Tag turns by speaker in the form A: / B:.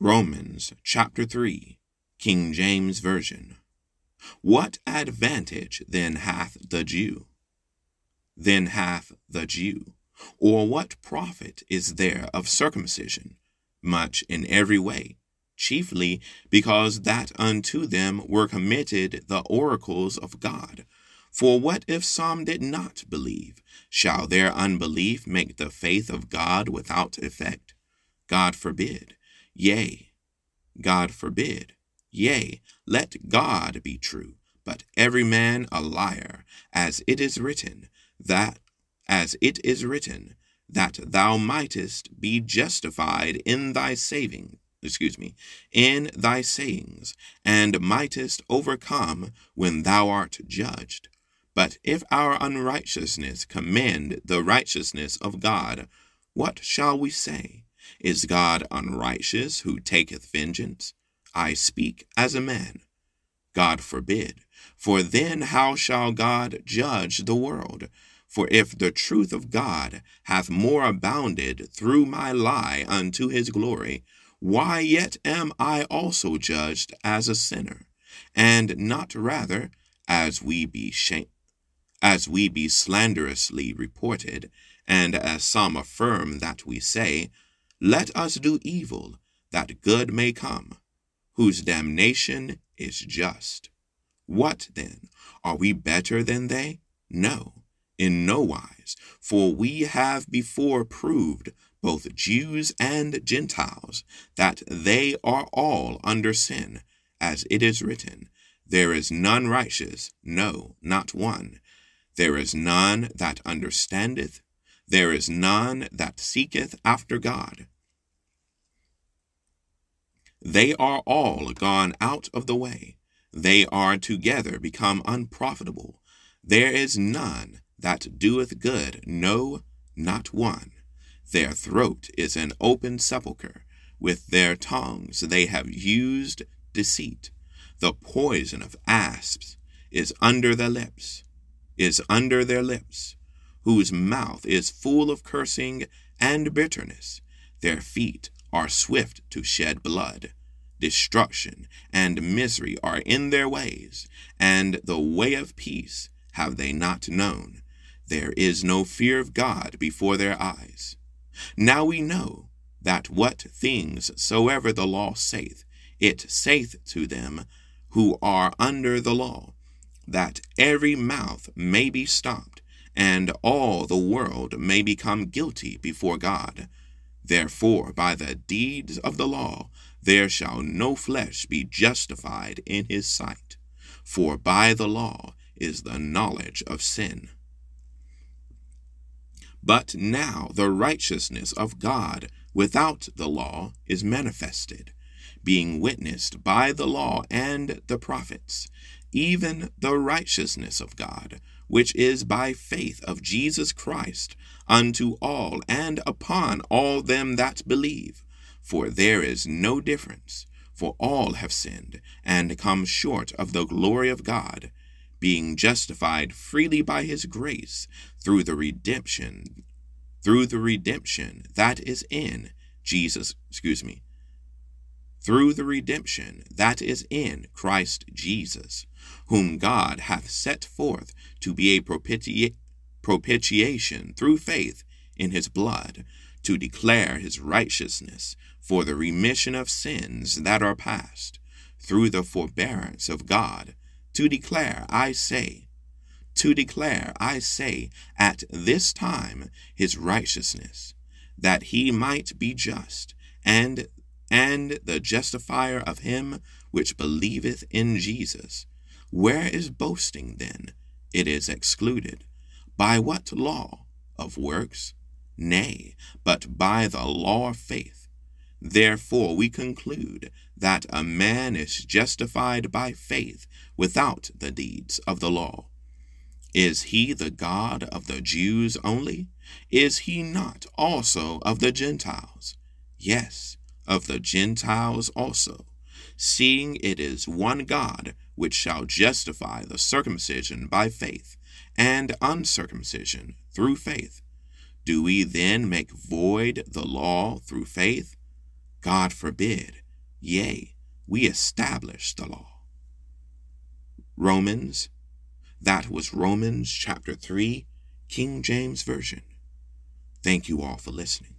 A: Romans chapter 3, King James Version. What advantage then hath the Jew? Then hath the Jew. Or what profit is there of circumcision? Much in every way, chiefly because that unto them were committed the oracles of God. For what if some did not believe? Shall their unbelief make the faith of God without effect? God forbid. Yea, God forbid. Yea, let God be true, but every man a liar, as it is written, that as it is written, that thou mightest be justified in thy saving, excuse me, in thy sayings, and mightest overcome when thou art judged. But if our unrighteousness commend the righteousness of God, what shall we say? Is God unrighteous who taketh vengeance? I speak as a man. God forbid. For then how shall God judge the world? For if the truth of God hath more abounded through my lie unto his glory, why yet am I also judged as a sinner, and not rather as we be shame, as we be slanderously reported, and as some affirm that we say, Let us do evil, that good may come, whose damnation is just. What then? Are we better than they? No in no wise, for we have before proved, both Jews and Gentiles, that they are all under sin, as it is written, There is none righteous, no, not one. There is none that understandeth, there is none that seeketh after God. They are all gone out of the way, they are together become unprofitable. There is none that doeth good, no, not one. Their throat is an open sepulchre. With their tongues they have used deceit. The poison of asps is under their lips, is under their lips, whose mouth is full of cursing and bitterness. Their feet are swift to shed blood. Destruction and misery are in their ways, and the way of peace have they not known. There is no fear of God before their eyes. Now we know that what things soever the law saith, it saith to them who are under the law, that every mouth may be stopped, and all the world may become guilty before God. Therefore, by the deeds of the law, there shall no flesh be justified in his sight, for by the law is the knowledge of sin. But now the righteousness of God without the law is manifested, being witnessed by the law and the prophets, even the righteousness of God, which is by faith of Jesus Christ unto all and upon all them that believe. For there is no difference, for all have sinned and come short of the glory of God being justified freely by his grace through the redemption through the redemption that is in Jesus, excuse me, through the redemption that is in Christ Jesus, whom God hath set forth to be a propiti- propitiation through faith in his blood, to declare his righteousness for the remission of sins that are past, through the forbearance of God to declare, I say, to declare, I say, at this time his righteousness, that he might be just, and and the justifier of him which believeth in Jesus. Where is boasting then? It is excluded. By what law? Of works? Nay, but by the law of faith. Therefore, we conclude that a man is justified by faith without the deeds of the law. Is he the God of the Jews only? Is he not also of the Gentiles? Yes, of the Gentiles also, seeing it is one God which shall justify the circumcision by faith, and uncircumcision through faith. Do we then make void the law through faith? God forbid. Yea, we establish the law. Romans, that was Romans chapter 3, King James Version. Thank you all for listening.